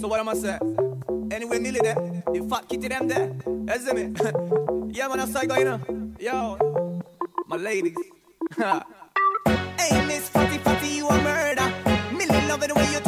So what am I say? Anyway, nearly there. The fat kitty them there. That's me. yeah, man, I'm psycho, you know. Yo, my ladies. hey, Miss Fatty Fatty, you a murder. Millie loving the way you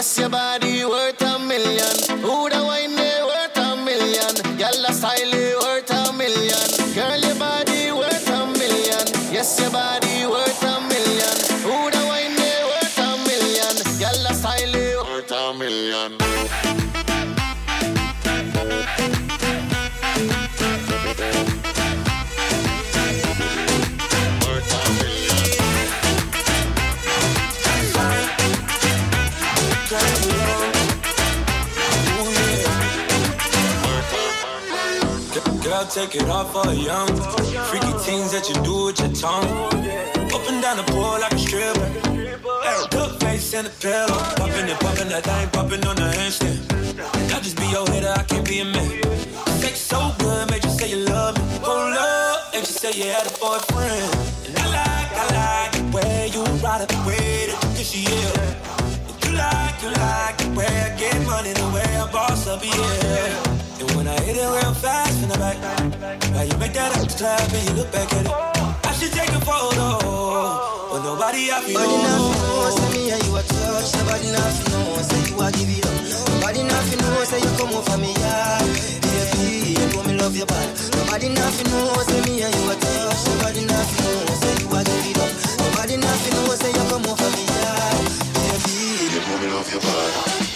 Desce é a. take it off for young. Freaky things that you do with your tongue. Up and down the pool like a stripper. Good face and a pillow. Popping and popping that thing, popping on the handstand. I just be your hitter, I can't be a man. Sex so good, made you say you love me. Oh, love, and you say you had a boyfriend. And I like, I like the way you ride it, the way that you kiss, yeah. You like, you like the way I get money, the way I boss up, yeah when I hit it real fast in the back. Now you make that ass clap and you look back at it. I should take a photo, but nobody out here. Nobody nothing know, say me and you a touch. Nobody nothing know, say you a give it up. Nobody nothing know, say you come over me, yeah. Baby, you know me love your body. Nobody nothing know, say me and you a touch. Nobody nothing know, say you a give it up. Nobody nothing know, say you come over me, yeah. Baby, you know me love your body.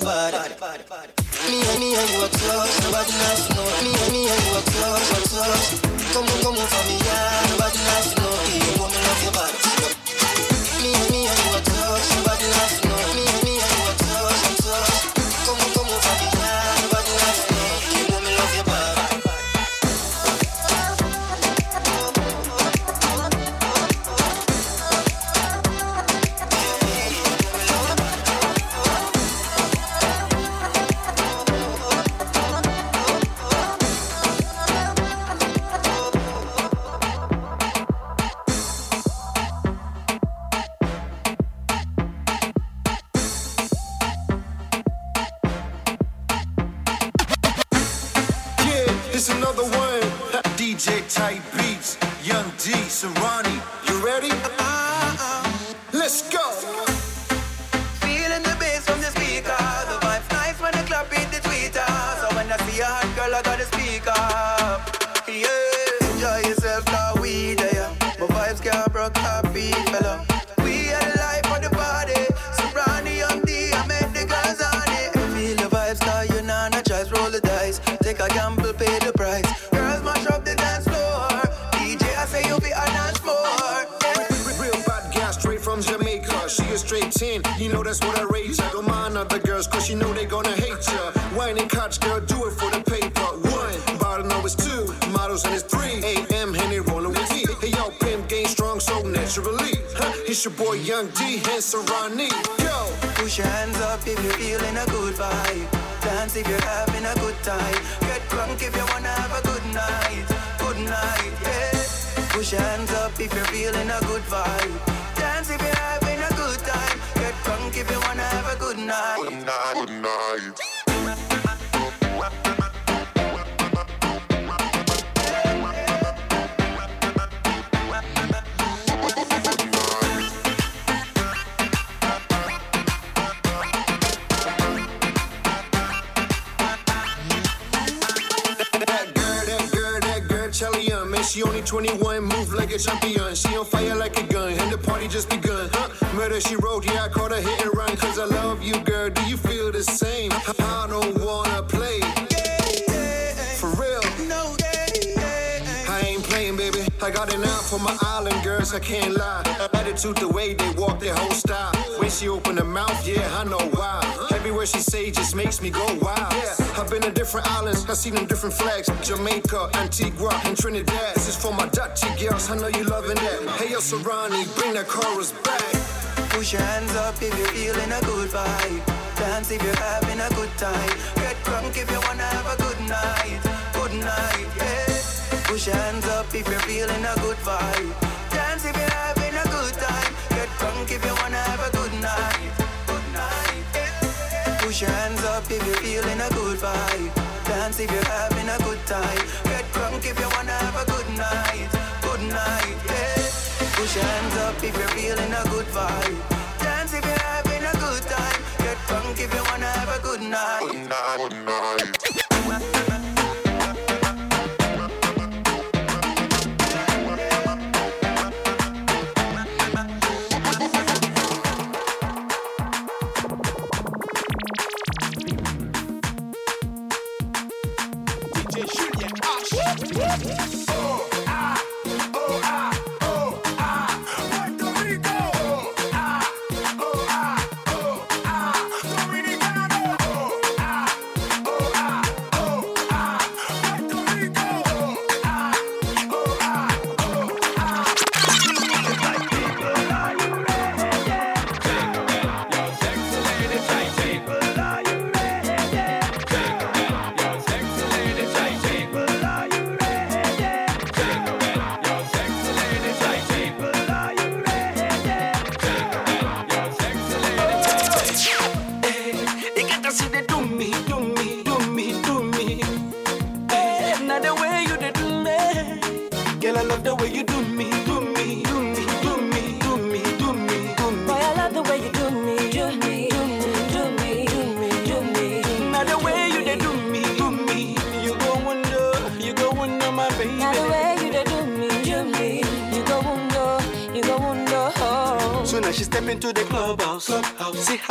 Your body. Me and me and you a touch. Nobody nothing know. Me and me and you a touch, a touch. Come on, come over me, yeah. Nobody nothing know. You know me love your body. You're feeling a good vibe. Dance if you're having a good time. Get drunk if you wanna have a good night. that I can't lie. Attitude, the way they walk, their whole style. When she open her mouth, yeah, I know why. Everywhere she say just makes me go wild. Yeah, I've been to different islands, I seen them different flags. Jamaica, Antigua, and Trinidad. This is for my Dutchy girls, I know you loving that. Hey, yo, Serani, bring that chorus back. Push your hands up if you're feeling a good vibe. Dance if you're having a good time. Get drunk if you wanna have a good night. Good night, yeah. Push your hands up if you're feeling a good vibe. Drunk if you wanna have a good night. Good night. Push your hands up if you're feeling a good vibe. Dance if you're having a good time. Get drunk if you wanna have a good night. Good night, yeah. Push your hands up if you're feeling a good vibe. Dance if you're having a good time. Get drunk if you wanna have a good night. You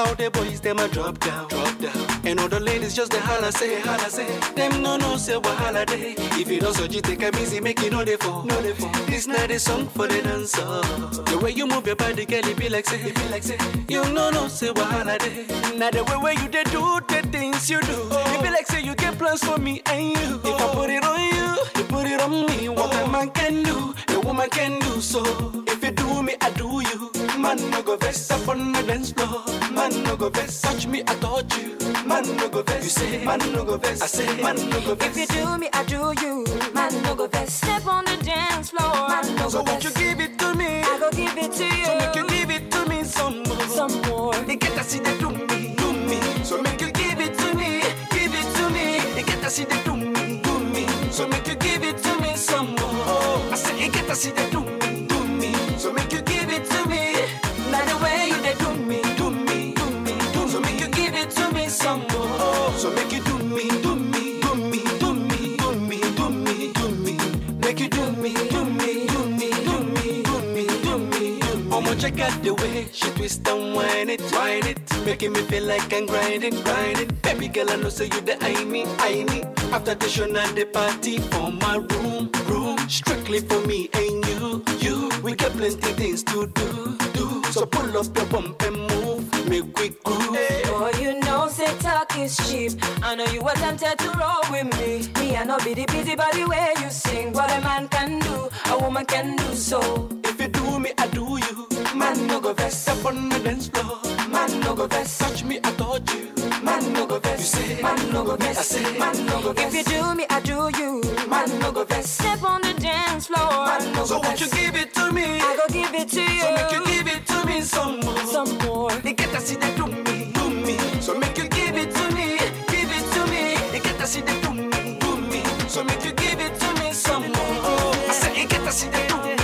how the boys them a drop down, drop down. And all the ladies just the holla say, holla say. Them no no say wahala day. If you don't so you take a easy, make it no they fall, no they fall. This night is song for the dancer. The way you move your body, girl, it be like say, it be like say. You no no say wahala day. Now the way where you they do the things you do, it be like say you get plans for me and you. If I put it on you, you put it on me. What a man can do, a woman can do so. If you do me, I do you. Man no go vest up on the dance floor. Man no go vest, touch me, I touch you. Man no go vest, you say. Man no go vest, I say. Man no go vest. If you do me, I do you. Man no go vest. Step on the dance floor. Man no So won't you give it to me? I go give it to you. So make you give it to me some more. some more. You get to see the do me, do me. So make you give it to me, give it to me. You get to see the do me, do me. So make you give it to me some more. I say you get to see the do me, do me. So make you So make you do me, do me, do me, do me, do me, do me, do me. Make you do me, do me, do me, do me, do me, do me, do me. I'ma check out the way she twist and whine it, whine it, making me feel like I'm grinding, grinding. Baby girl, I know say you the I me, I me. After the show and the party for my room, room, strictly for me and you, you. We got plenty things to do, do. So pull up your bump and move, make we groove. Boy, you know, say talk is cheap. I know you were tempted to roll with me. Me, I know be the busy body way you sing. What a man can do, a woman can do so. If you do me, I do you. Man, no go vest up on the dance floor. Man, no go vest, touch me, I touch you. Man, no go vest, you say. Man, no go vest, I say. Man, no go If you do me, I do you. Man, no go vest. Step on the dance floor. Man, no so won't you give it to me? I go give it to you. So make you give it to me some more. some more. You get to see the do me, do me. So make you give it to me, give it to me. You get to see the do me, do me. So make you give it to me some more. I said you get to see do do me.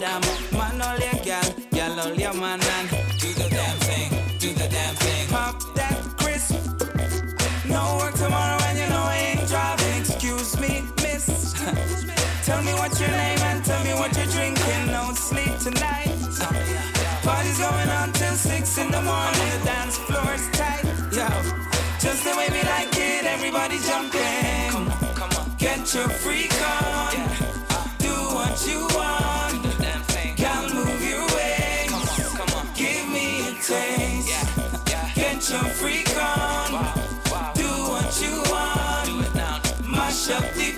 Damn. Man, all your gal, gal, all your man, and do the damn thing, do the damn thing. Pop that crisp. No work tomorrow, and you know I ain't driving. Excuse me, miss. tell me what's your name and tell me what you're drinking. No sleep tonight. Party's going on till six in the morning. The dance floor's tight, yo. Just the way we like it, everybody jumping. Come on, come on. Get your freak on. Do Mash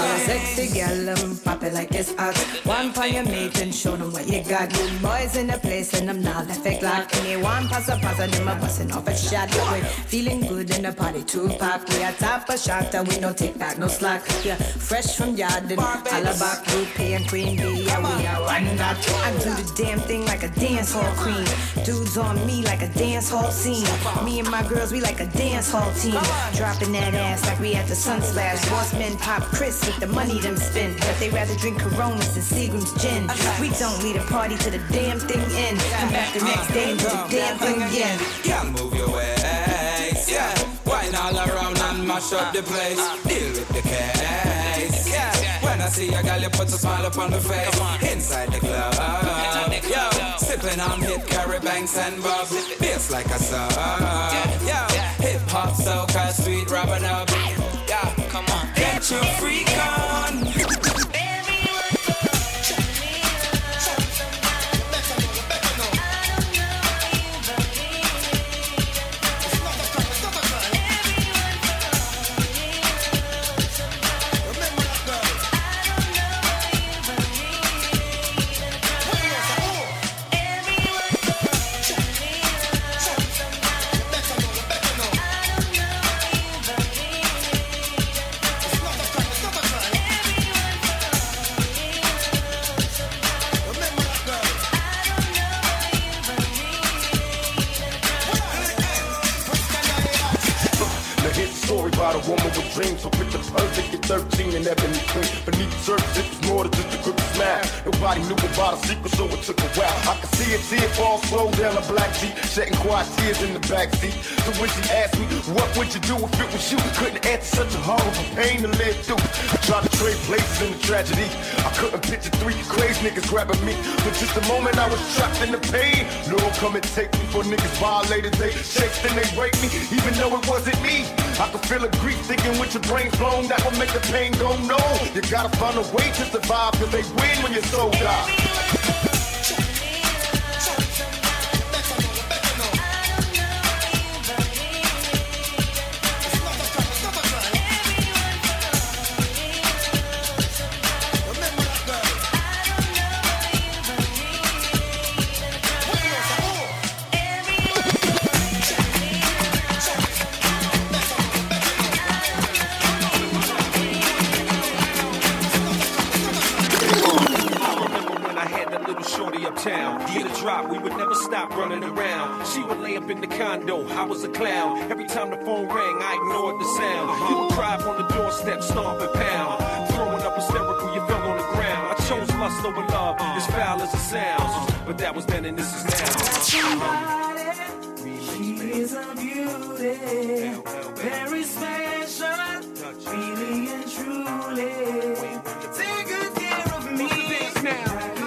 me a A sexy gal, um, pop it like it's hot. One for your mate and show them what you got. You boys in the place and I'm not left a clock. Anyone pass a pass and them a busting off a shot. But we feeling good in the party two pack. We are top a shot and we no take back no slack. Yeah, fresh from yard and all about Rupee and Queen Bee. Yeah, we are running that. I do the damn thing like a dance hall queen. Dudes on me like a dance hall scene. Me and my girls, we like a dance hall team. Dropping that ass like we at the Sunsplash. Boss men pop Chris with the money them spend. But they rather drink Coronas than Seagram's gin. We don't lead a party to the damn thing end. Come back the next day and do the damn thing again. Yeah, move your waist. Yeah, wine all around and mash up the place. Deal with the case. Yeah, when I see a girl, you put a smile upon the face. Inside the club. Yo, sipping on hit carry banks and bobs. Bass like a sub. Yo, hip hop, soca, sweet rubbing up. Yeah, come on, get your freak on. Ebony. Beneath the surface, it was more than just a quick smile. Nobody knew about a secret, so it took a while. I could see it, see it fall slow down a black Jeep, shedding quiet tears in the backseat. So when she asked me, what would you do if it was you? Couldn't answer such a horrible pain to live through. Tried to trade places in the tragedy. I couldn't picture three crazy niggas grabbing me. For just a moment, I was trapped in the pain. No one come and take me for niggas violated. They chased and they raped me, even though it wasn't me. I could feel a grief thinking with your brain blown. That would make the pain go no. You gotta find a way to survive, cause they win when your soul dies. The condo, I was a clown. Every time the phone rang, I ignored the sound. You would cry on the doorstep, stomp and pound. Throwing up hysterical, you fell on the ground. I chose lust over love, as foul as it sounds. But that was then and this is now. She is a beauty, very special, really and truly. Take good care of me. It's a beauty.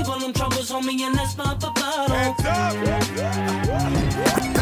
Leave all them troubles on me and that's my bottle. Hands up.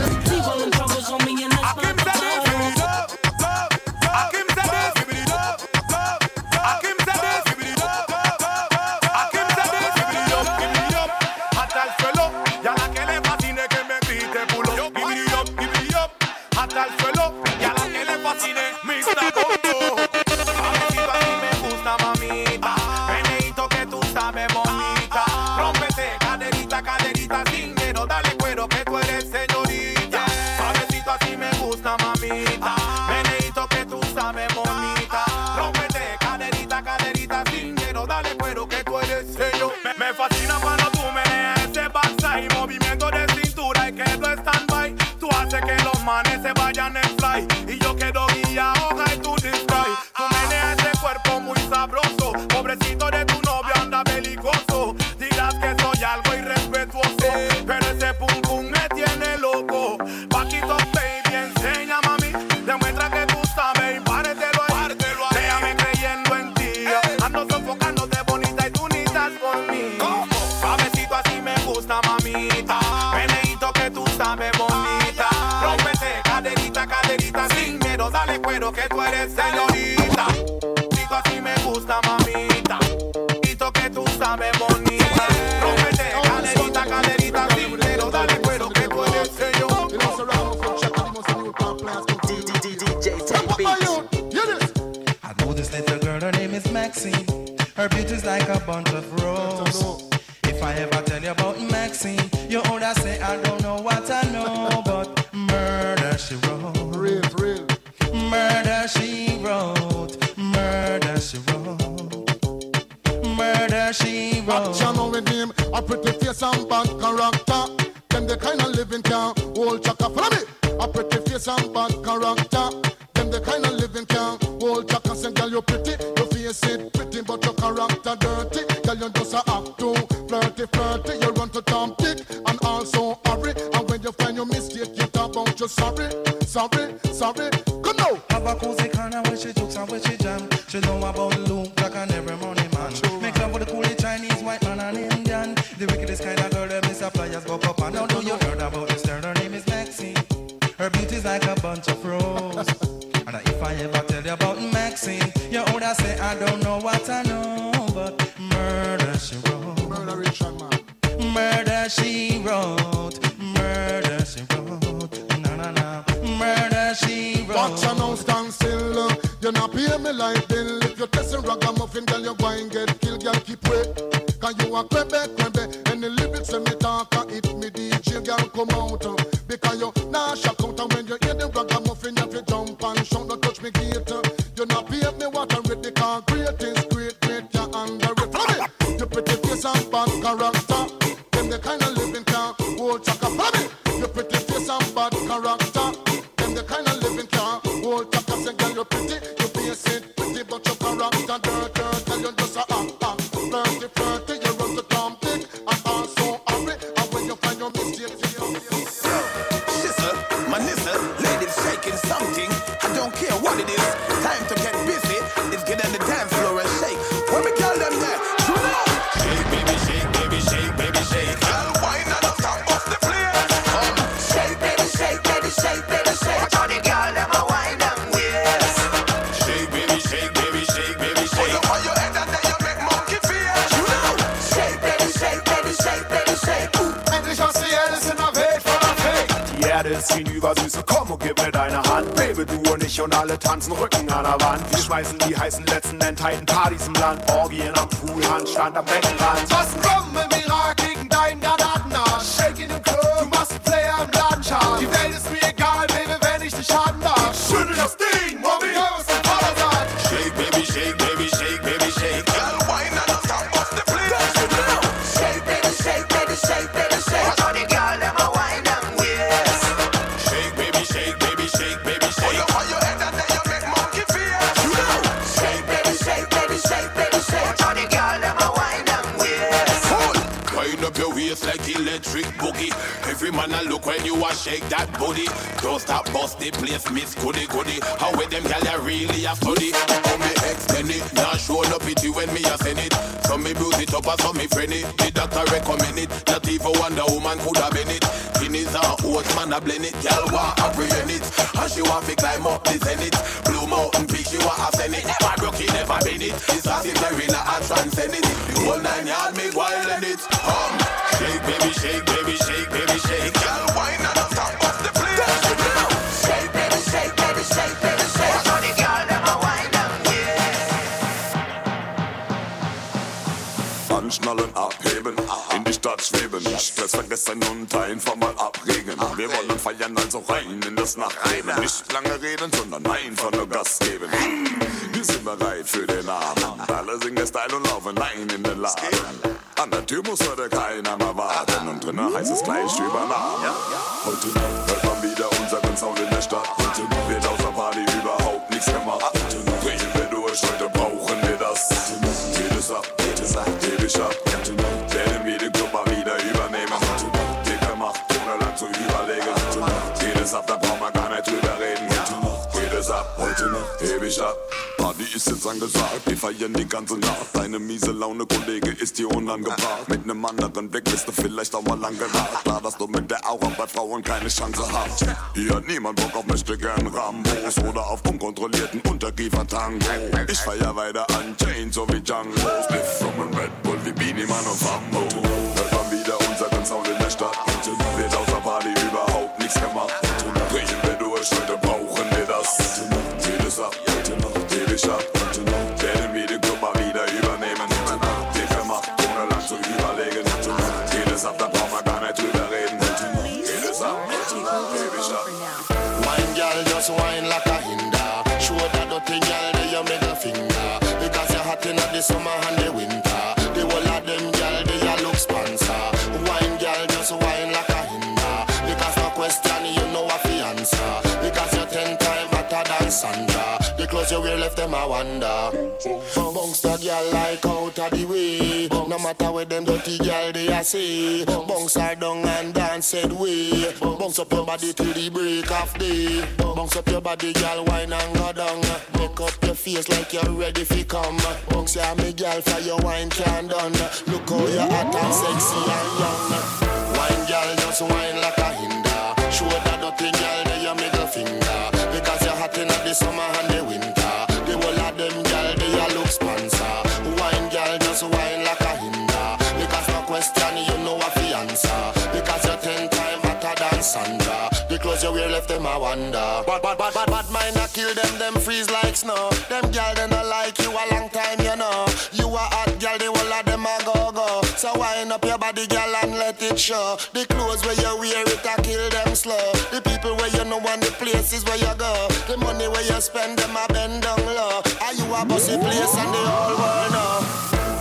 John come out. Planet, y'all mach einem. Nicht lange reden, sondern einfach Nacht. Jedes ab, da braucht man gar nicht drüber reden. Heute Nacht, jedes ab, heute Nacht, heb ich ab. Party ist jetzt angesagt, wir feiern die ganze Nacht. Deine miese Laune, Kollege, ist hier unangebracht. Mit nem anderen Weg bist du vielleicht auch mal lang geraten. Klar, dass du mit der Aura bei Frauen keine Chance hast. Hier hat niemand Bock auf möchte gern Rambos oder auf unkontrollierten Unterkiefer-Tango. Ich feier weiter an Chains, so wie Django. Split from a Red Bull wie Beanie Man und Bambo. Hört man wieder unseren Sound in der Stadt nichts gemacht. Brechen wir durch, heute brauchen wir das. Jede Sache, jede Nacht, jede Schacht. Sandra. The clothes you wear left them a wonder. The girl like out of the way. No matter where them dirty girl they a say. Are down and dance said way. Bunks up your body till the break of day. Bunks up your body, girl, wine and go down. Make up your face like you're ready fi come. Bunks yeah, me girl for your wine can done. Look how you're hot and sexy and young. Wine girl, just wine like a hinder. Show that dirty girl they your middle finger. Because you're hot in the summer and the winter. The whole of them girl they a look sponsor. Wine girl, just wine like a hinder. Because no question you know fi answer. Because you're ten times hotter than Sandra. The clothes you wear left them a wonder. But but but but but mine a kill them, them freeze like snow. Them girl they up your body, girl, and let it show. The clothes where you wear it a kill them slow. The people where you know and the places where you go. The money where you spend them a bend down low. Are you a bossy place and the whole world know?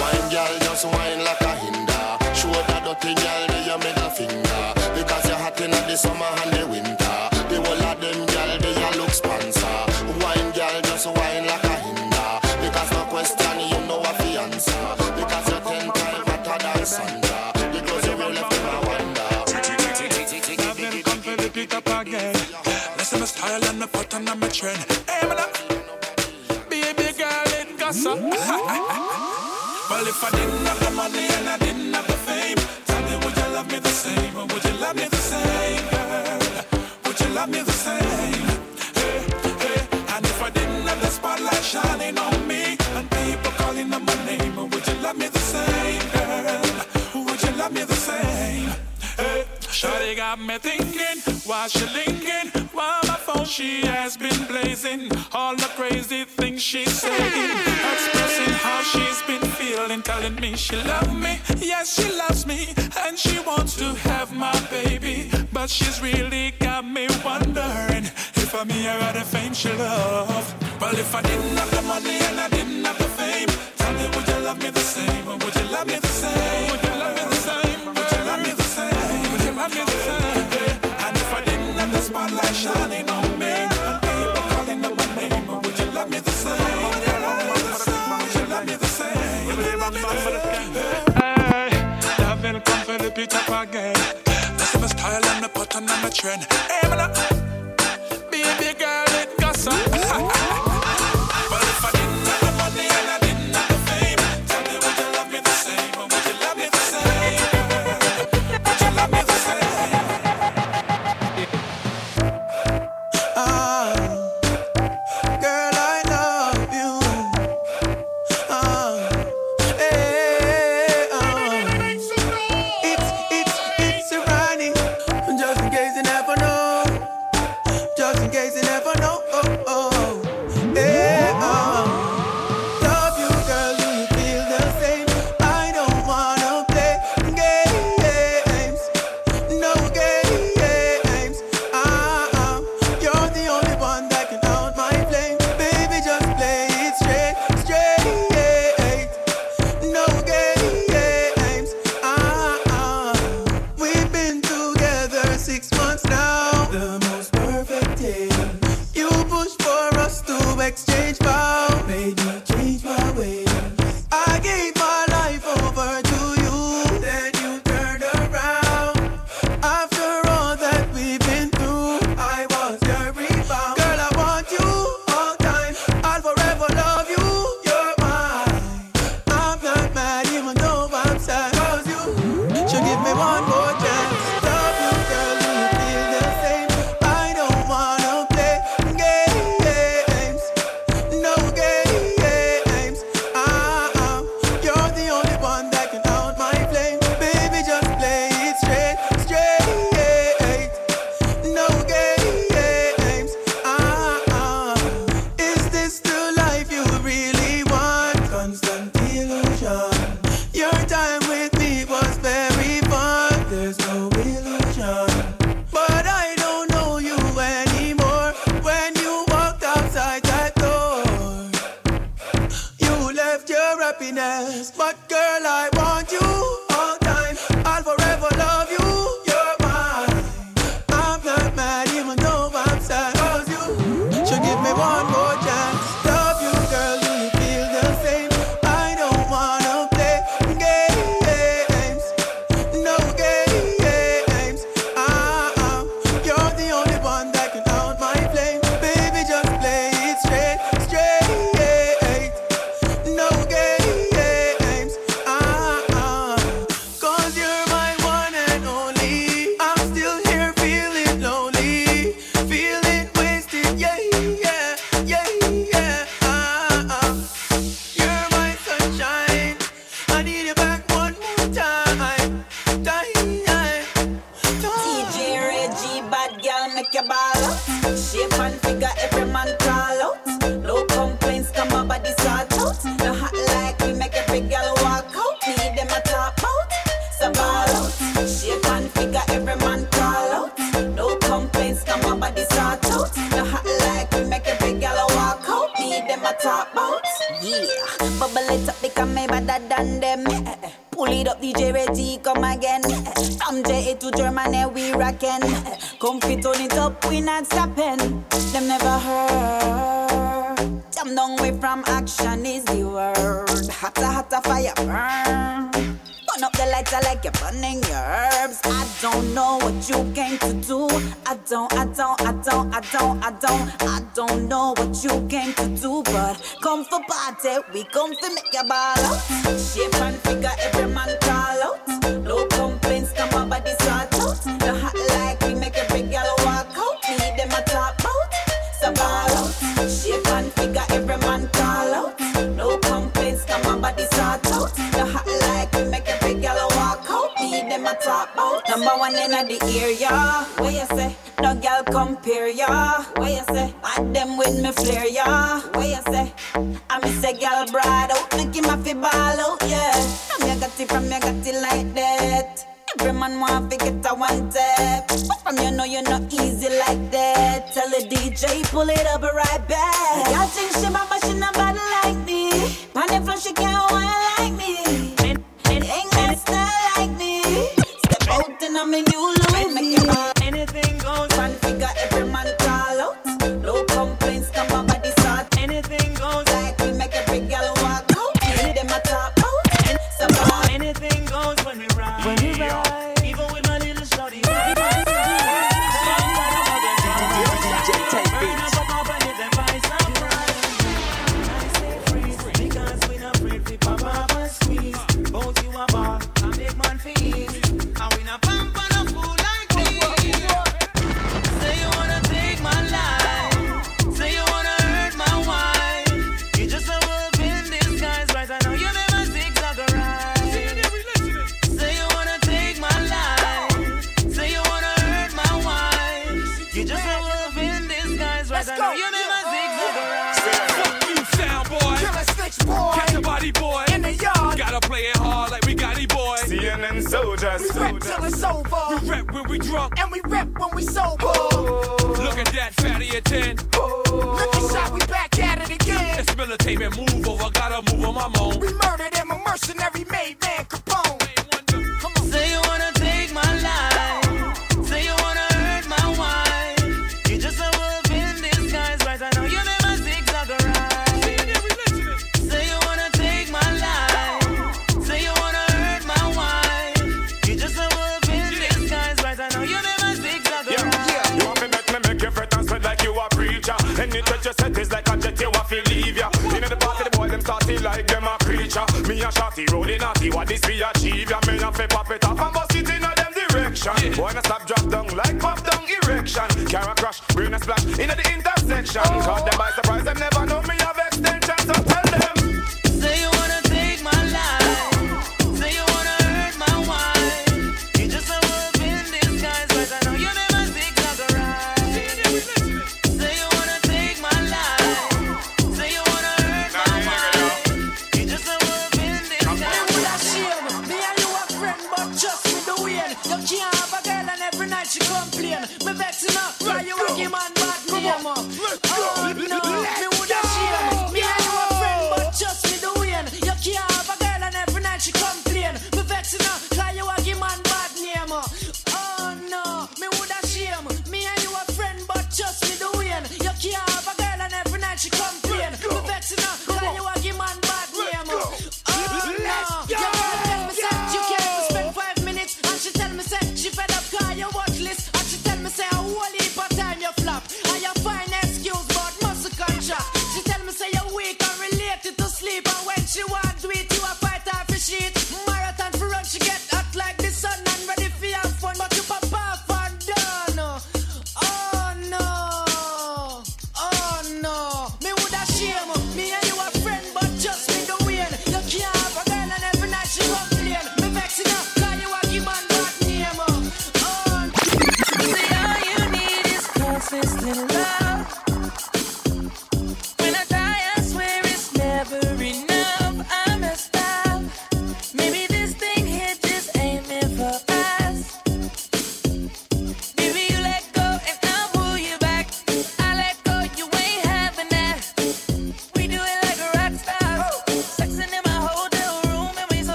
Wine girl, just wine like a hinder. Show that dirty girl they your middle finger. Because you're hot in the summer and the winter. Listen my style and my pattern and my trend. Hey, man, baby girl, it goes up. well, if I didn't have the money and I didn't have the fame, tell me, would you love me the same? Or would you love me the same, girl? Would you love me the same? Hey, hey. And if I didn't have the spotlight shining on me and people calling on my name, would you love me the same, girl? Would you love me the same? Hey, Shawty got me thinking, why she linking? Phone she has been blazing, all the crazy things she's saying, expressing how she's been feeling, telling me she loves me, yes she loves me, and she wants to have my baby, but she's really got me wondering if I'm here at the fame she loves. Well, if I didn't have the money and I didn't have the fame, tell me would you love me the same, or would you love me the same? Would you love me the same? Beat up again. Listen my style and my pattern and my trend. Hey, man, uh, soldiers. We rap till it's over. We rap when we drunk. And we rap when we sober. Oh. Look at that fatty attend. 10. Oh. Look we back at it again. Let's militate and move over. Gotta move on my own. We murdered him, a mercenary shotty, rolling naughty. What this we achieve? Your men a fi pop it off and bust it in a them direction. Boy, me stop drop down like pop down erection. Car crash,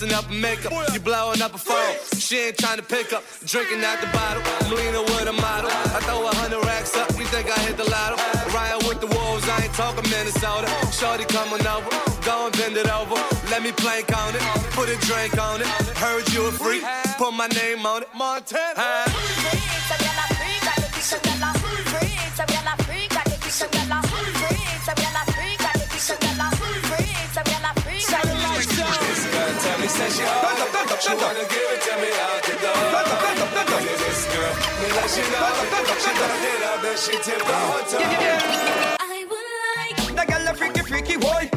messing up her makeup. You blowing up a phone. She ain't trying to pick up. Drinking out the bottle. I'm leaning with a model. I throw a hundred racks up. You think I hit the lotto? Ryan with the wolves. I ain't talking Minnesota. Shorty coming over. Go and bend it over. Let me plank on it. Put a drink on it. Heard you a freak. Put my name on it. Montana. She wanna give it to me the this girl. Me like she. She done it up she. I would like. That girl a freaky, freaky boy.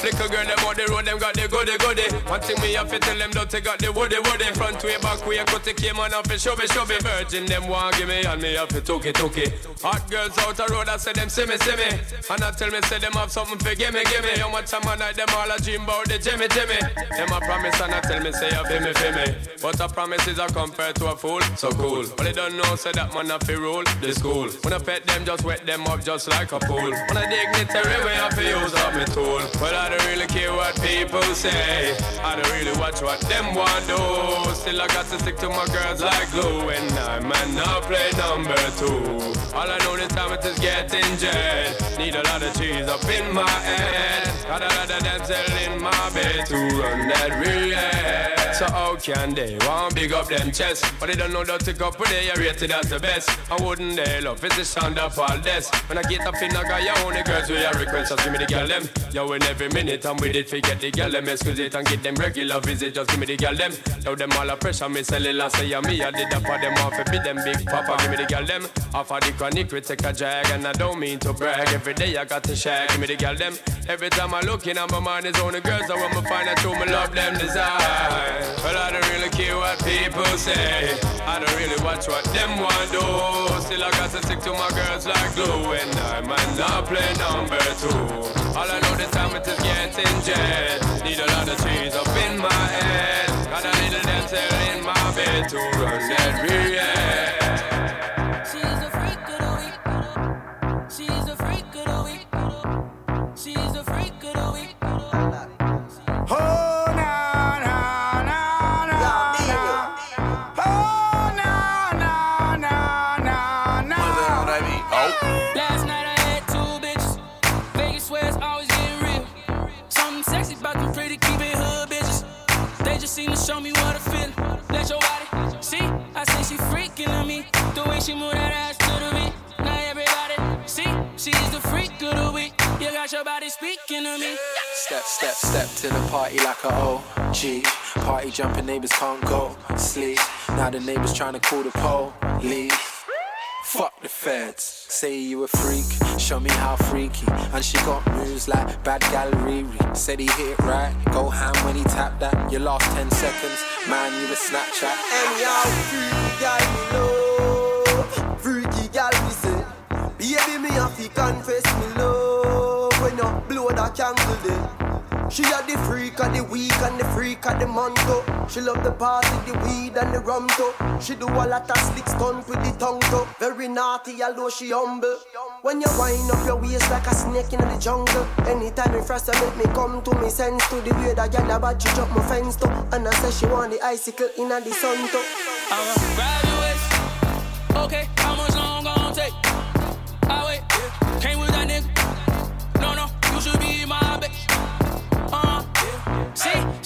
I flicker girl, them on the road, them got the goody goody. One thing me have to tell them, don't take out the woody woody. Front way, back way, cut the came on off it, show me, show me. Virgin, them want give me, and me have to took it. Hot girls out the road, I say them see me, see me. And I tell me, say them have something for give me, give me. How much time I night, them all a dream about the Jimmy, Jimmy. Them a promise, and I tell me, say, you feel me, feel me. But a promise is a compared to a fool, so cool. But they don't know, say that man a fi rule the school. When I pet them, just wet them up just like a pool. When I dignitary way, I fi use up me tool. Well, I what people say. I don't really watch what them want do. Still, I got to stick to my girls like glue. And I might not play number two. All I know this time it is getting jet. Need a lot of cheese up in my head. Got a lot of dental in my bed to run that real. So how can they want big up them chest? But they don't know that to go they are rated as the best. I wouldn't they love it's the sound of all this. When I get up in a guy, you only girls with your request, just give me the girl them. Yo, in every minute I'm with it, forget the girl them. Excuse it and get them regular visit, just give me the girl them. Yo, them all a pressure, me sell it and say, me, I did that for them off, be them big papa, give me the girl them. Off of the chronic, we take a drag, and I don't mean to brag. Every day I got to share, give me the girl them. Every time I look in, my mind is on the girls, I want to find out who me love them design. Well, I don't really care what people say. I don't really watch what them want do. Still, I got to stick to my girls like glue. And I might not play number two. All I know the time it is getting jet. Need a lot of trees up in my head. Got a little dental in my bed to run that real. I say she freaking on me. The way she move that ass to the beat. Now everybody see. She's the freak of the week. You got your body speaking to me. Step, step, step to the party like a OG. Party jumping neighbors can't go sleep. Now the neighbors trying to call the police. Fuck the feds. Say you a freak, show me how freaky. And she got moves like bad gal Riri. Said he hit it right, go ham when he tapped that. Your last 10 seconds, man, you a Snapchat. And y'all freaky gal me love, freaky gal me say. Baby me have to confess me love when you blow that candle there. She had the freak of the week and the freak of the month too. She love the party, the weed and the rum too. She do a lot of slick stunt with the tongue too. Very naughty, although she humble. When you wind up your waist like a snake in the jungle. Anytime you frost, make me come to me sense to the way that girl about you jump my fence too. And I say she want the icicle in the sun too. I'ma grab your waist. Okay, much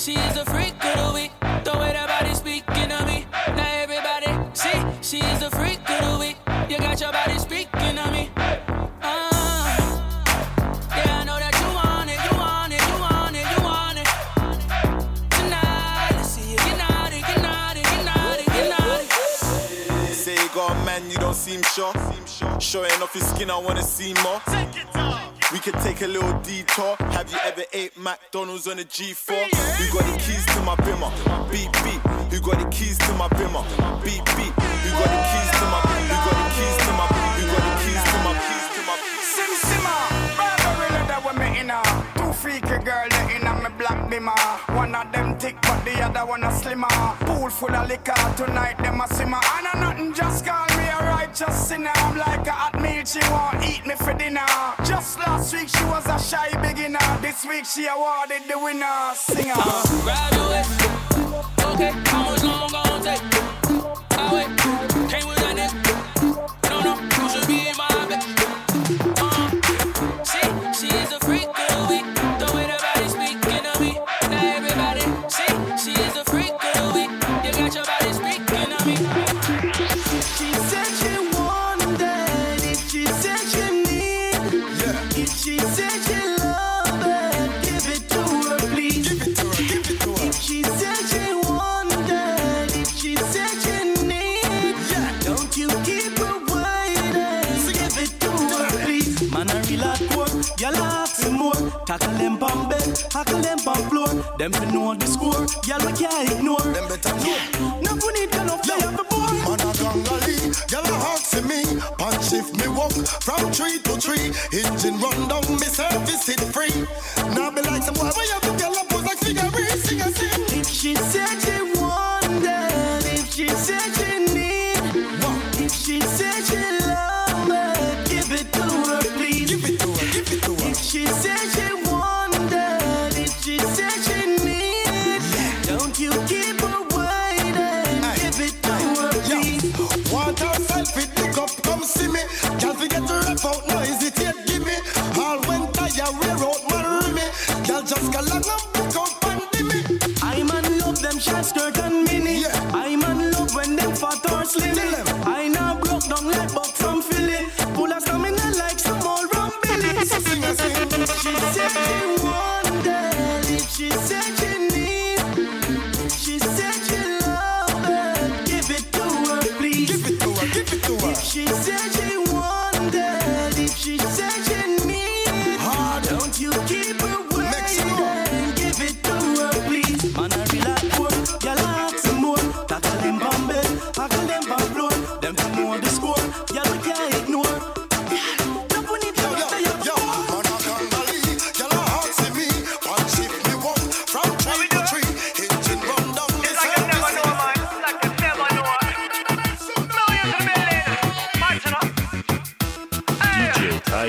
see, she's a freak of the week. The way that body speaking to me. Now everybody, see, she's a freak of the week. You got your body speaking to me. Uh, yeah, I know that you want it, you want it, you want it, you want it. Tonight, let's you get naughty, get naughty, get naughty, get naughty. Say you got a man, you don't seem sure. Showing off your skin, I wanna see more. We could take a little detour. Have you ever ate McDonald's on a G4? Who got the keys to my bimmer? Beep beep. Who got the keys to my bimmer? Beep beep. Who got the keys to my? Who got the keys to my? Who got the keys to my? Keys to my? Sim simmer, barbarella that we me in a. Two freaky girl that in a me black bimmer. One of them thick but the other one a slimmer. Pool full of liquor tonight them a simmer. And a nothing just gone just seen her. I'm like a hot meal, she won't eat me for dinner. Just last week she was a shy beginner. This week she awarded the winner. Singer. Uh, graduate. Okay, how much long gon' take? I wait. Came with a nigga. No, no, you should be in my bed. Tackle them bomb bed, tackle them bomb floor. Them fi know the score. Girl, we can't ignore. Them better know. Now we need to play up the board. Man a gangali, girl a hot to me. Punch if me walk from tree to tree. Engine run down, me service it free. Now be like some boy, where you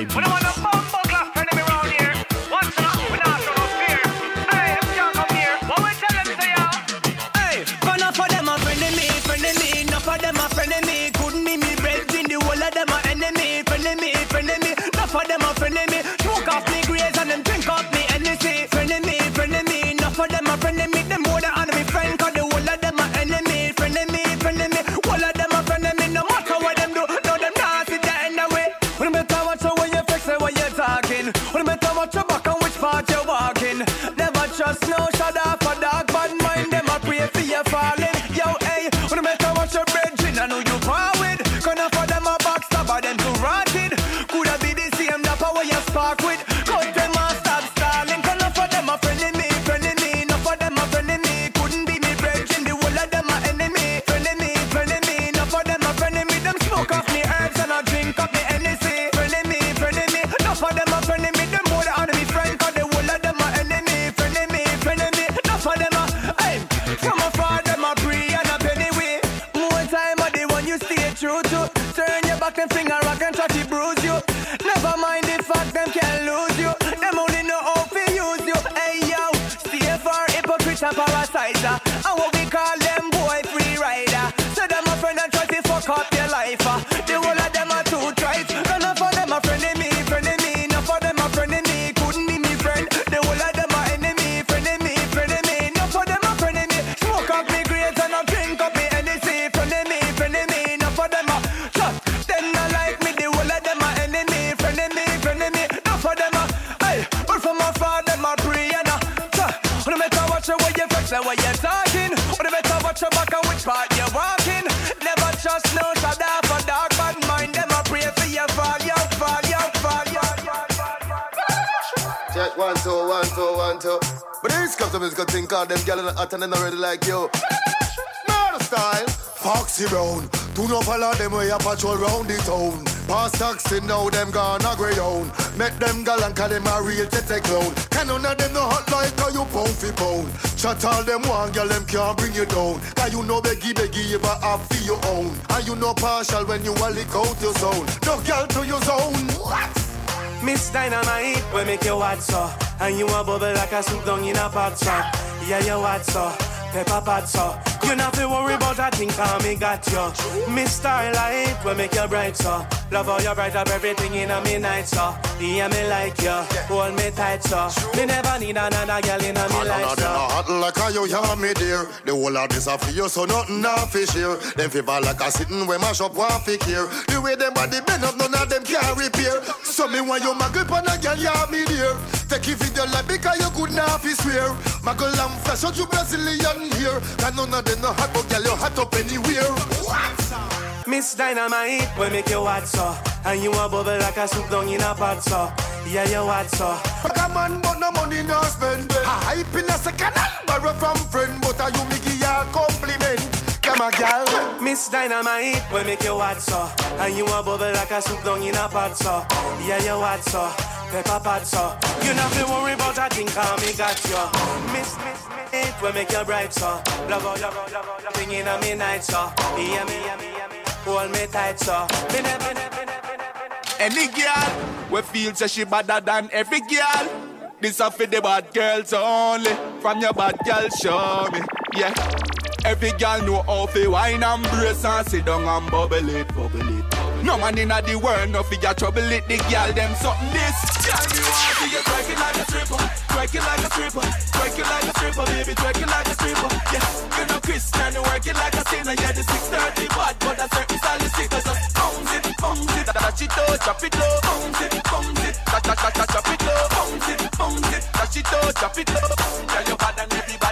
vibe. Taxi now them gone a grey own. Make them galant cause them a real tete clown. Can none of them no hot like how you pound fi pound. Chat all them one girl them can't bring you down. Cause you know beggy beggy you but have for your own. And you know partial when you lick out your zone. No girl to your zone. What? Miss Dynamite, we make you hot so And you a bubble like a soup down in a pot so Yeah, you hot so Pepper pot so You not to worry about that thing cause me got you Miss Starlight, we make you bright so Love how you bright up everything in a me night so Yeah, me like you Hold me tight so Me never need another girl in a me life so hot like how you hear me dear. The whole of this a for you, so nothing a fish here. Them fever like a sitting where mash up one pick here. The way them body bend up, none of them can repair. So me want you my grip on a girl, yeah me dear. Take it your life because you could not fi swear. Muggle and flesh out you Brazilian here. And none of them no hot, but girl you hot up anywhere. Miss Dynamite, we make you hot so And you a bubble like a soup down in a pot so Yeah, you hot so Come on, but no money no spend. A hype in a second borrow from friend, but a you me give you a compliment. Come on, girl. Miss Dynamite, we make you hot so And you a bubble like a soup down in a pot so Yeah, you hot so Pepper pot so You not to worry about a thing cause me got you Miss, miss, miss We make you bright so Love love love how, love Thing in a me night so Yeah, me, yeah, me, yeah, me Hold me tight so Me never, never, never Any girl we feel she better than every girl. This a for the bad girls only. From your bad girl, show me, yeah. Every girl know how to wine and brace and sit down and bubble it, bubble it. No man inna the world no figure trouble it. The girl them something this. Girl me want you twerking like a stripper, twerking like a stripper, twerking like a stripper, baby, twerking like a stripper. Yeah, you know Christian, you working like a sinner. Yeah, the 630 bad, but a certain style is sick. Just bounce it, bounce it, touch it low, drop it low, bounce it, bounce it, touch, touch, touch, drop it low, bounce it, bounce it, touch it low, drop it low. Girl, you bad and everybody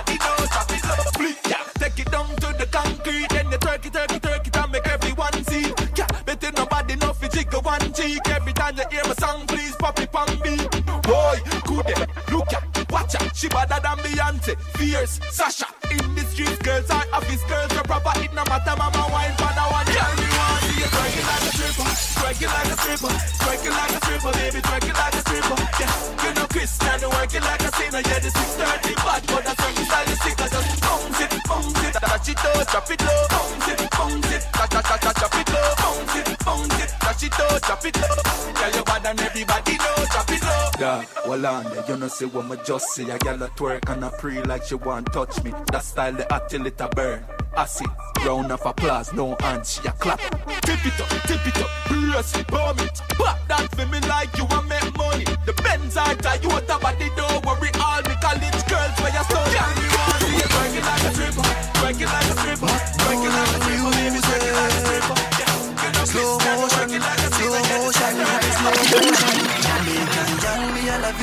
one cheek. Every time you hear my song, please pop it on me. Boy, good day, look at, watch out, she better than Beyonce, fierce, Sasha. In the streets, girls are office girls, You're proper. It no matter, mama wine for the one. Girl, me want see you twerking like a stripper, twerking like a stripper, twerking like a stripper, baby, twerking like a stripper. Yeah, you know Christian, working like a sinner. Yeah, the 630 bad, but that's when you style sick. I just bounce it, bounce it, touch it low, drop it low, bounce it, bounce it, touch, touch, touch, drop it, bounce it, low, drop it low. Girl, you bad and everybody know, drop it low. Yeah, well on there, you know see what me just see A gal a twerk and a pre like she want touch me That style the hot till it a burn I see, round of applause, no hands, she a clap Tip it up, tip it up, brace it, bomb it. Pop that for me like you want make money. The Benz are Toyota, but they don't worry. All me college girls where you study.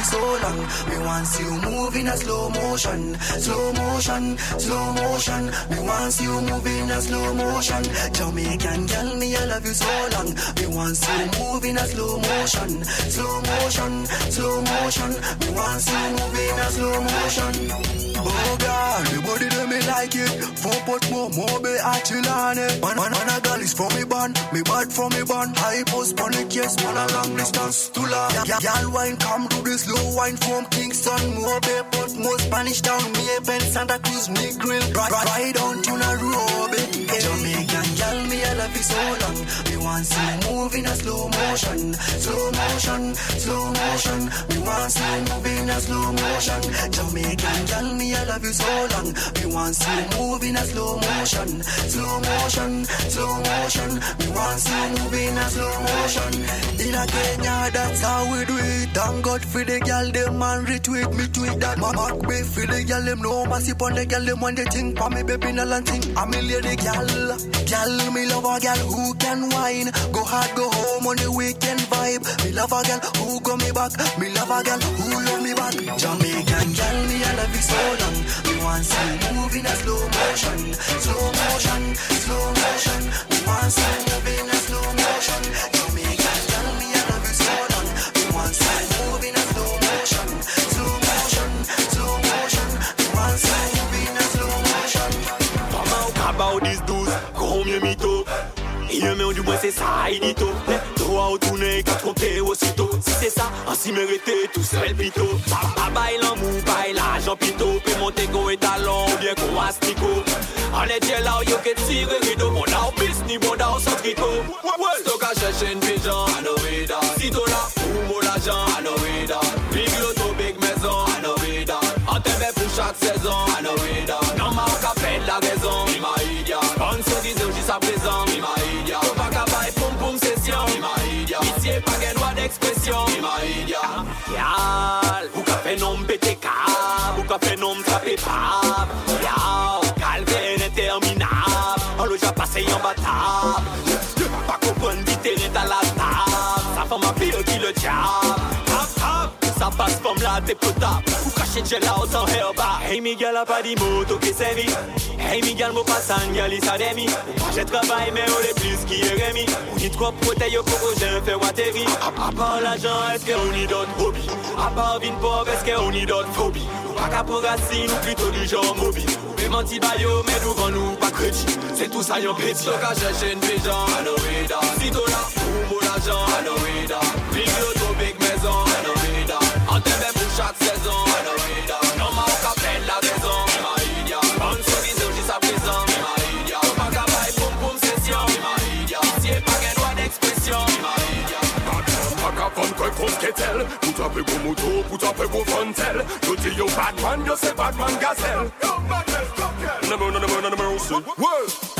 You so long. Me want see you move in a slow motion, slow motion, slow motion. Me want see you move in a slow motion. Jamaican girl, me I love you so long. Me want see you move in a slow motion, slow motion, slow motion. Me want see you move in a slow motion. Oh girl, the body do me like it. Four pot more, more be achilane. Man, man, man, a girl is from me band, me bad from me band. High post on the case, man, a long distance to. Yeah, girl, wine come to the slow wine from Kingston, pot, more Spanish town, pen Santa Cruz, me grill. Ride, ride on to Nairobi. Jamaican girl, me I love you so long. Me want see you move in a slow motion, slow motion, slow motion. Me want see you move in a slow motion. Jamaican girl, me I love you so long. Me want see you move in a slow motion, slow motion, slow motion. Me want see you move in a slow motion. In a Kenya, that's how we do it. Thank God for the girl, them man retweet me tweet that. Mama be for the girl, them know massive on the girl, them want the thing for me baby no thing. I'm a lady girl, girl me love a girl who can wine. Go hard, go home on the weekend vibe. Me love a girl who go me back. Me love a girl who love me back. Jamaican girl, me I love you so long. Me want see move in a slow motion, slow motion, slow motion. Me want see move in a slow motion. Jamaican a up. rien, mais du moins c'est ça, il dit tout. Droit au tourner, qu'à tromper aussitôt. Si c'est ça, ainsi mérité, tout seul pito. Pas bail l'amour, bail l'argent pito. Peut monter go et talon, ou bien qu'on astico. On est déjà là, yo que tire. Bon là, au piste, ni bon là, au sans tricot. Stock à chercher une pigeon, I know it all. Si toi là, ou l'argent, I know. Big loto, big expression Imagina Yal Ou ka fenom bete kab Ou ka fenom trape pab Yal Kalve ineterminab Horloja pase yon batab. Pa kompon la tab. Sa fama pil ki le diab Sa pas fom la te Ou kache djela ou san herba Hey Miguel a pa di moto Hey, Miguel, mon passant, y'a les sademi. J'ai travaillé, mais on est plus qui est remis. On dit trop au coco, j'ai fait watery. À part l'argent, est-ce qu'on y d'autres hobbies? À part vine pauvre, est-ce qu'on y d'autres phobies? Pas qu'à pour racine, ou plutôt du genre mobile. Mais menti bayo, mais devant nous, pas crédit. C'est tout ça, y'en petit. Donc à chercher une pigeon, know it all. Si pour mon argent, I know it all. Big maison, know it all. En t'aimait pour chaque saison, kosketel Put up a go moto, put up a go frontel see you bad man, you say bad man gazelle Number, number, number, mercy Well,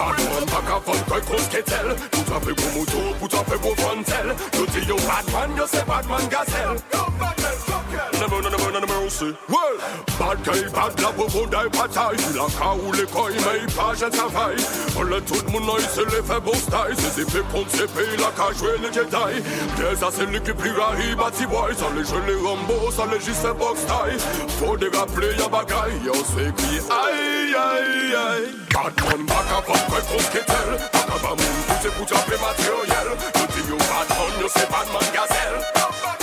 Batman baka fon koy kosketel Tout apè gwo moutou, tout apè gwo fontel. Yo di yo Batman, yo se Batman gazel Yo Batman. Never, never, never, mercy Well, bad guy, bad la pour die bataille La cas où les coins, mais pas je travaille On le tout le monde, il se les fait beau style C'est épées contre ses pays, la cas jouer les Jedi Des assaillants qui plus rahi, bati boy Sans les jeux, les Rambo, sans les juste box style Faut des rappeler, y'a bagaille, y'a c'est qui Aïe, aïe, aïe Bad man, back up, up, ouais, qu'on sketel Back up, a moon, poussez pour taper matériel You think you bad man, you say bad man gazelle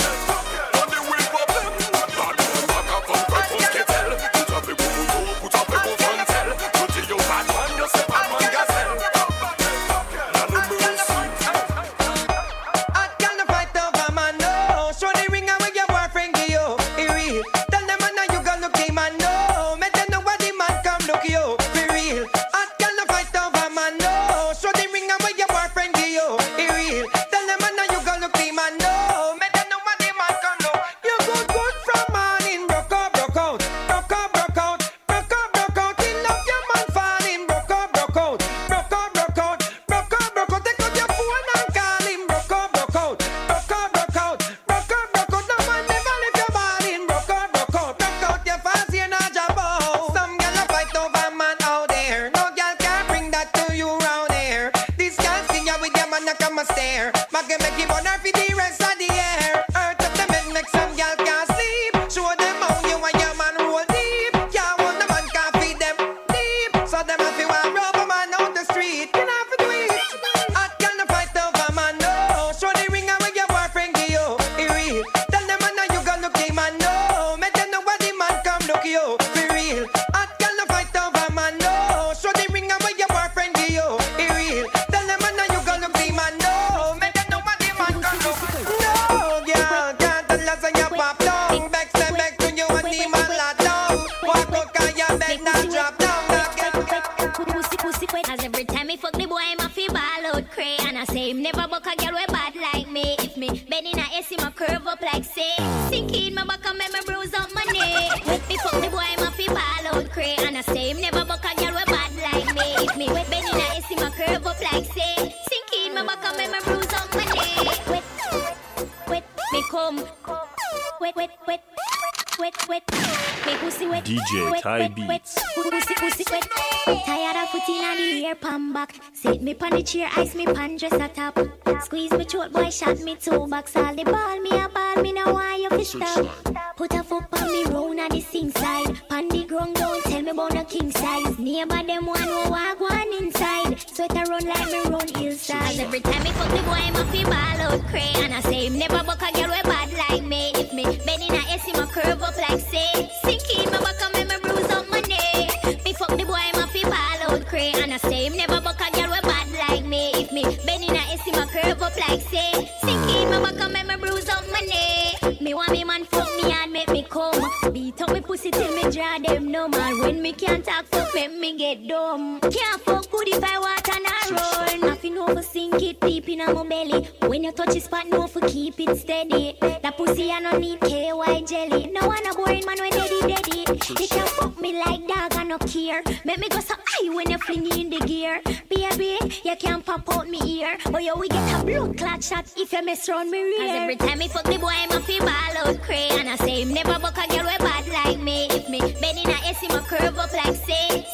foot in the ear, palm back. Sit me pon the chair, ice me pon dress at top. Squeeze me throat, boy, shot me two bucks. All the ball me a ball, me now why you fish stop. Put a foot pon me round at the sink side. Pon the ground, don't tell me about no king size. Neighbor them one who walk one inside. Sweater run like me round hillside. Every time me fuck the boy, I'm a fee ball out cray. And I say him never buck a girl with bad like me. If me bend in a S, him a curve up like say. sexy. Sicky, mama come and me bruise up my neck. Me want me man fuck me and make me come. Beat up me pussy till me draw them no And when me can't talk, fuck make me get dumb. Can't fuck good if I want and I run. Nothing over sink it deep in my belly. When you touch his spot, no for keep it steady. That pussy I no need KY jelly. No one a boring man when daddy daddy. He can fuck me like dog care. Make me go so high when you fling in the gear. Baby, you can't pop out me ear. But yo, we get a blood clot shot if you mess around me real. every time I fuck the boy, I'm a fee ball out cray. And I say him never book a girl with bad like me. If me bend in a S, he curve up like say.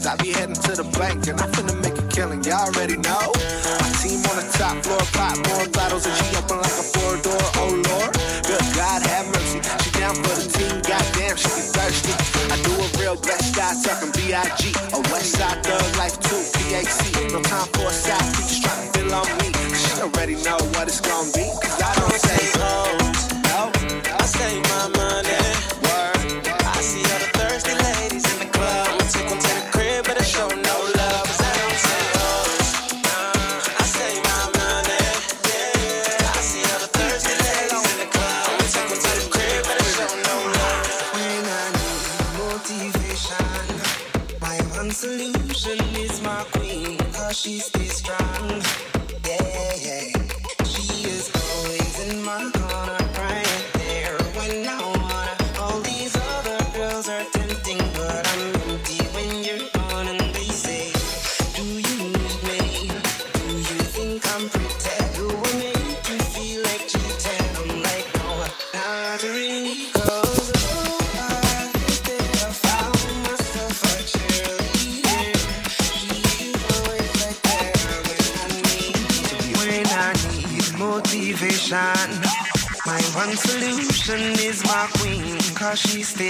cause I be heading to the bank and I finna make a killing. Y'all already know. My team on the top floor, pop more bottles, and she open like a four door. Oh Lord, good God have mercy. She down for the team, goddamn, she be thirsty. I do a real best guy talking B I G, a West Side thug life too, P A C.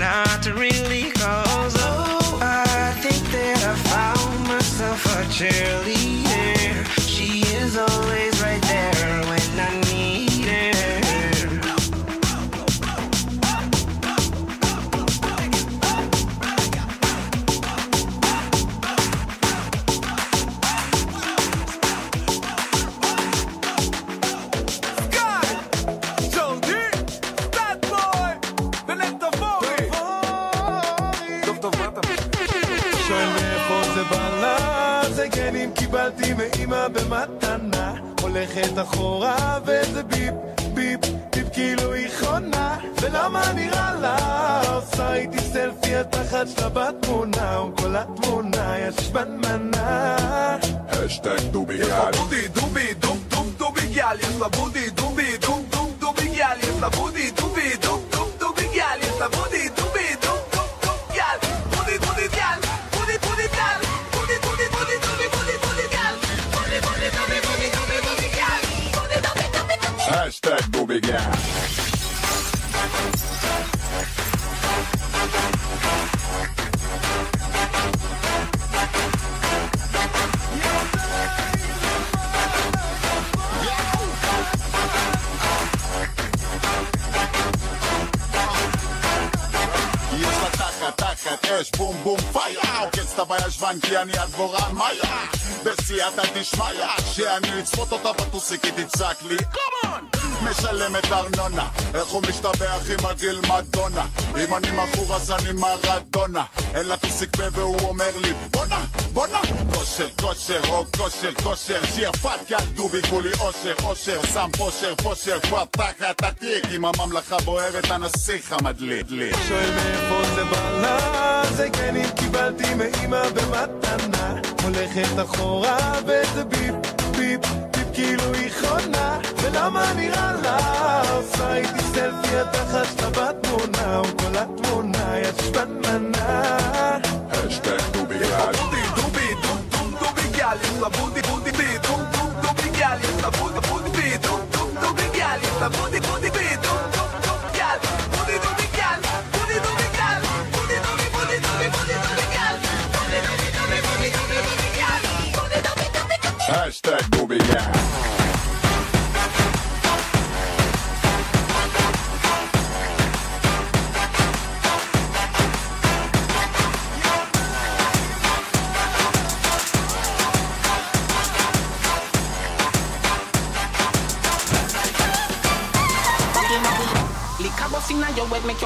not really. Cause oh, I think that I found myself a cheerleader. She is always right there קיבלתי מאמא במתנה. הולכת אחורה וזה ביפ, ביפ, ביפ כאילו היא חונה. ולמה נראה לה, עושה איתי סלפי התחת שלה בתמונה, וכל התמונה יש בנמנה. השטג דובי יש לה בודי דובי דום דום דובי גיאל יש לה בודי דובי דום דום דובי גיאל יש לה בודי דובי דום דום דובי גיאל יש לה בודי דובי השטג דובי גאה יש לה תחת תחת אש בום בום פייל עוקץ את בישבן כי אני הדבורן מאיה בסייעתא דשמיא כשאני אצפות אותה בטוסיק היא תצעק לי קומון משלמת ארנונה. איך הוא משתבח עם הגיל מדונה? אם אני מכור אז אני מרדונה. אין לה טוסיק פה והוא אומר לי בואנה בואנה כושר כושר או כושר כושר. שיר פאטקה דובי כולי אושר אושר. שם פושר פושר. כבר תחת התיק. עם הממלכה בוערת הנסיך המדליק לי. שואל מאיפה זה בא זה כן אם קיבלתי מאמא במתנה. הולכת אחורה וזה ביפ, ביפ כאילו היא חונה. ולמה נראה לה, עושה איתי סלפי התחת שלה בתמונה, וכל התמונה יש בנמנה. השטג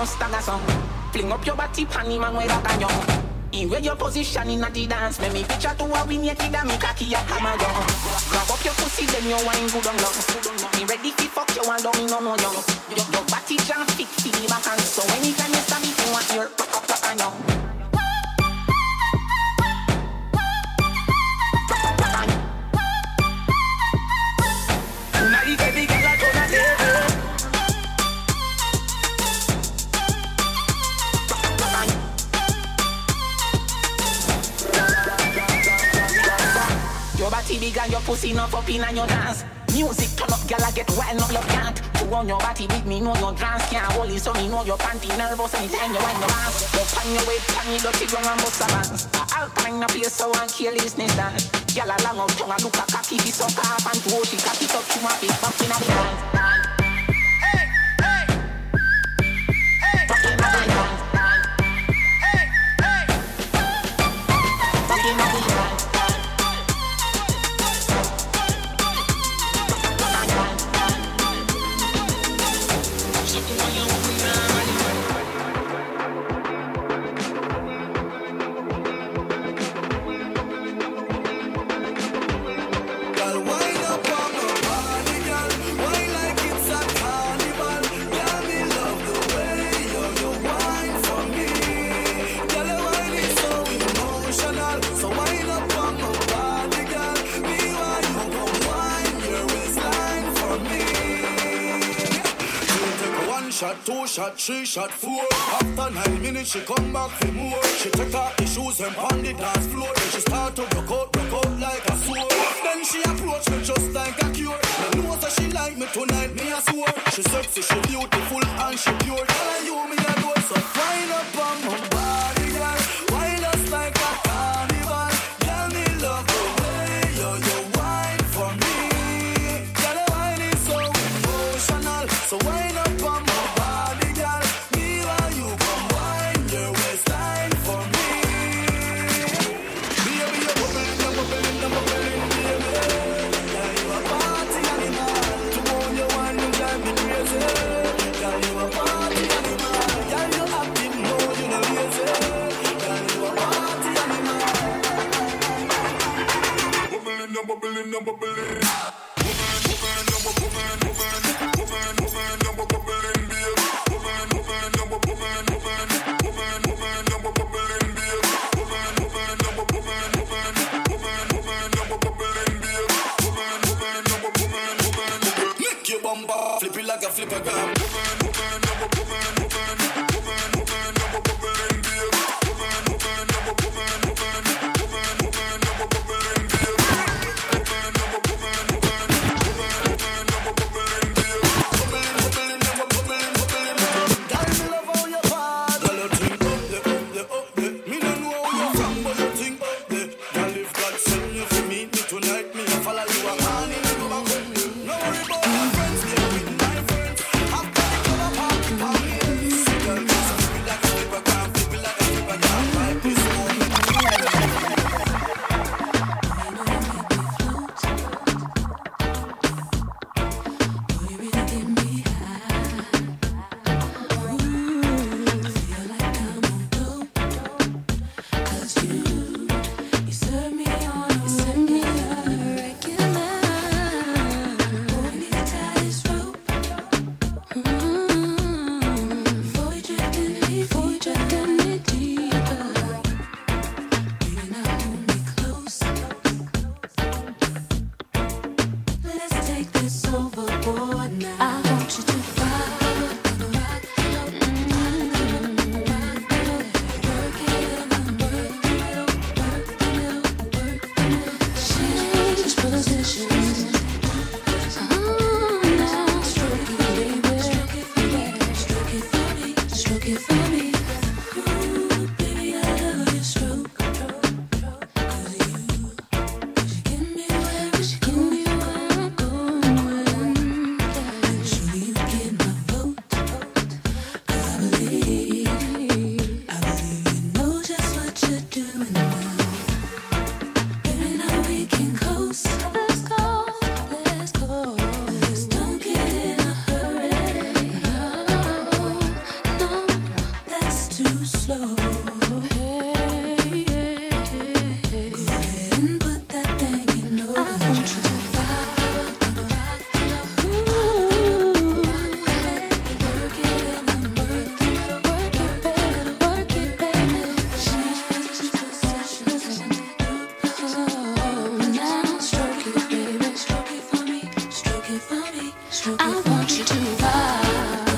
Lick a your some. Fling up your body, panty man, way back on you. In where your position in the dance, make me picture to a win naked and me cocky a hammer down. Grab up your pussy, then you wine good on long. Me ready to fuck you and don't me no young. Your, your body jam fit the back and so anytime you stab it, in and your dance. Music turn up, gyal get wild, no you can't. You want your body big, me know your dance can't hold it, so me know your panty nervous anytime you wind your ass. You pan your weight, pan your dirty ground and bust a bounce. Alpine a place so and carelessness dance. Gyal a long out tongue a look a cocky, fi suck off and throw she cocky up to my face, back in dance. Two shot, four. After nine minutes, she come back for more. She take off the shoes and on the dance floor. Then she start to rock out, rock out like a sword. Then she approach me just like a cure. Me know that she like me tonight, me a swore. She sexy, she beautiful and she pure. Tell her you I want you to love.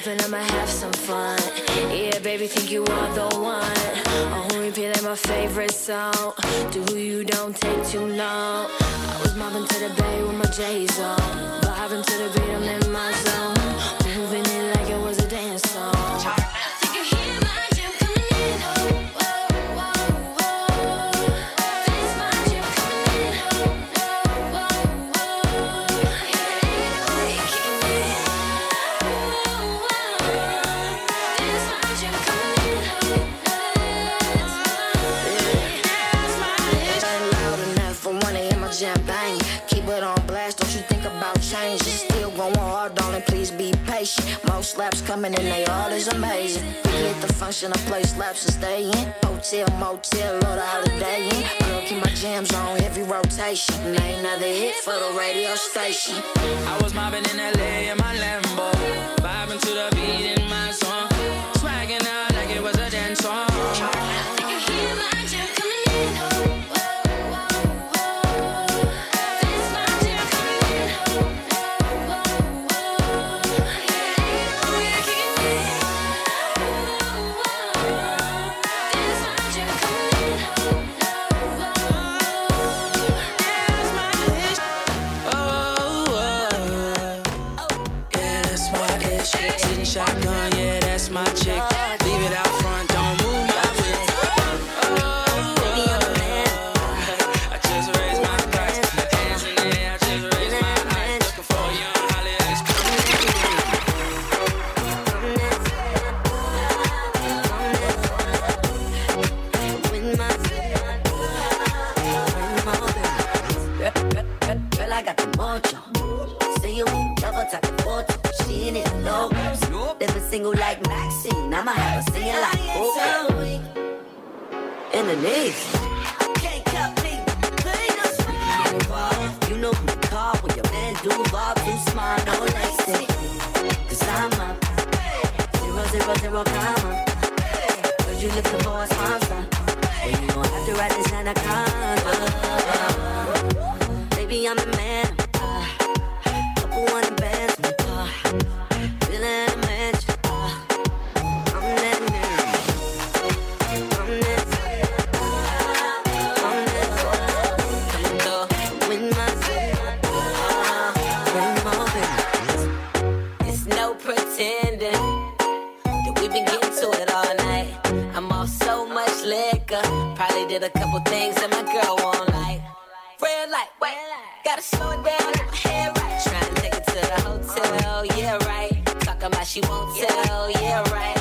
Poppin', I'ma have some fun. Yeah, baby, think you are the one. On repeat like my favorite song. Do you don't take too long. I was mobbing to the bay with my J's on. Vibing to the beat, I'm in my zone. Moving it like it was a dance song. Slaps coming in, they all is amazing. We hit the function, I play slaps and stay in. Hotel, motel, or the Holiday Inn. Girl, keep my jams on every rotation. Ain't another hit for the radio station. I was mobbing in LA in my Lambo, vibing to the beat in my song, swagging out like it was a dance song. Single like Maxine. I'ma have her singing like oh. In the knees. You know who to call when your man Duval too smart, no. Cause I'm a zero, zero, zero comma. You a sponsor. Well, you gon' have to write this. Baby, I'm the man. Couple. Feeling a couple things that my girl won't like. Red light, wait, gotta slow it down, get my head right. Trying to take it to the hotel, yeah, right. Talking about she won't tell, yeah, right.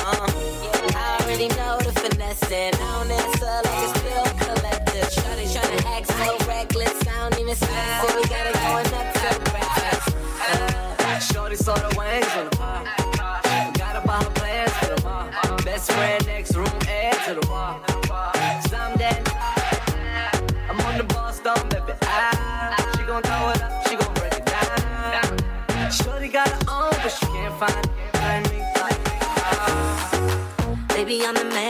Uh, I already know the finesse, and I don't answer like a bill collector. Shawty trying to act so reckless, I don't even smile. We got it going up to breakfast. Uh, Shorty saw the wings I'm the man.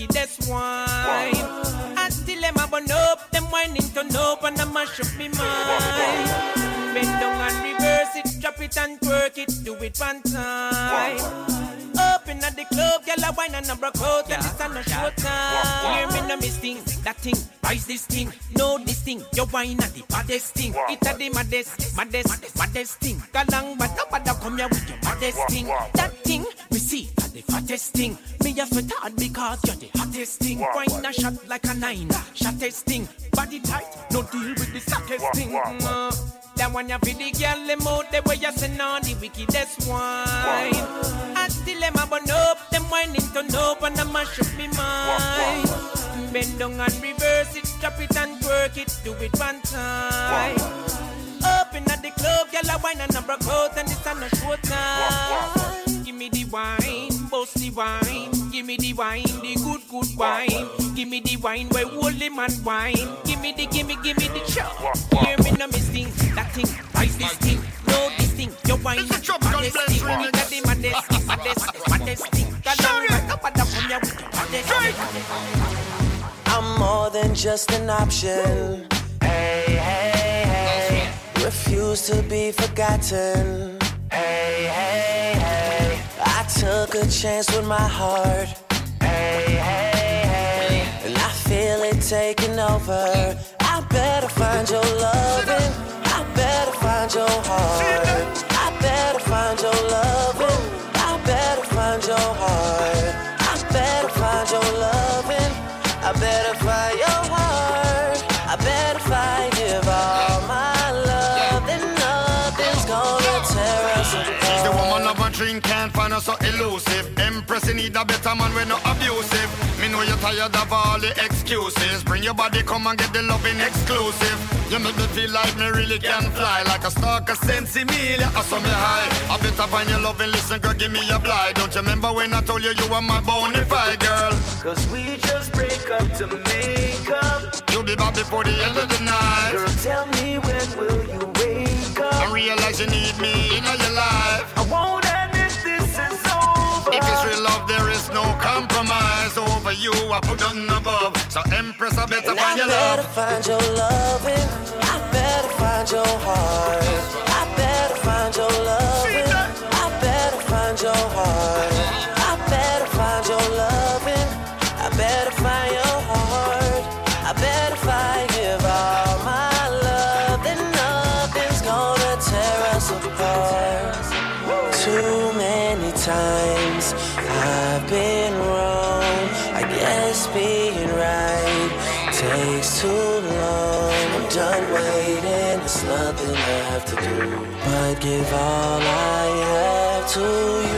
Wickedest wine. And still them a burn up, them whining turn up and I mash up me mind. Bend down and reverse it, drop it and twerk it, do it one time. Up in the club, girl a wine and a broke out, and it's on a short time. Hear me no miss thing, that thing, rise this thing, know this thing, your wine at the baddest thing. It a the maddest, maddest, maddest thing. Galang, but nobody come here with your baddest thing. That thing, we see at the fattest thing. Me a sweat hard because you're the hottest thing. Wine a shot like a nine, shottest thing. Body tight, no deal with the sockest thing. Mm. That one you for the girl them out the way you send on the wickedest wine. And still them a burn up, them whining turn up and I mash up me mind. Bend down and reverse it, drop it and twerk it, do it one time. Up in the club, girl a wine and a broke out and it's on a short time. Me the wine, bust the wine. Give me the wine, the good, good wine. Give me the wine where holy man wine. Give me the, give me, give me the shot. Hear me no miss thing, that thing, rise this thing, know this thing. Your wine, maddest thing. You got the maddest, maddest, maddest thing. Got down right up and down from your with the maddest. I'm more than just an option. Hey, hey, hey. Refuse to be forgotten. Hey, hey, hey. I took a chance with my heart. Hey, hey, hey. And I feel it taking over. I better find your loving. I better find your heart. A better man, we not abusive. Me know you're tired of all the excuses. Bring your body, come and get the loving exclusive. You make me feel like me really can fly like a stalker, sense Emilia. I saw me high. I better find your loving, listen, girl, give me a blind. Don't you remember when I told you you were my bona fide girl? Cause we just break up to make up. You'll be back before the end of the night. Girl, tell me when will you wake up? And realize you need me in your life. I won't compromise. Over you, I put on above. So Empress, I better And I find your better love. find your loving. I better find your heart. I better find your loving. I better find your heart. I better find your loving. I better find your heart. I better find give all my love. Then nothing's gonna tear us apart. Too many times done waiting, there's nothing left to do. But give all I have to you,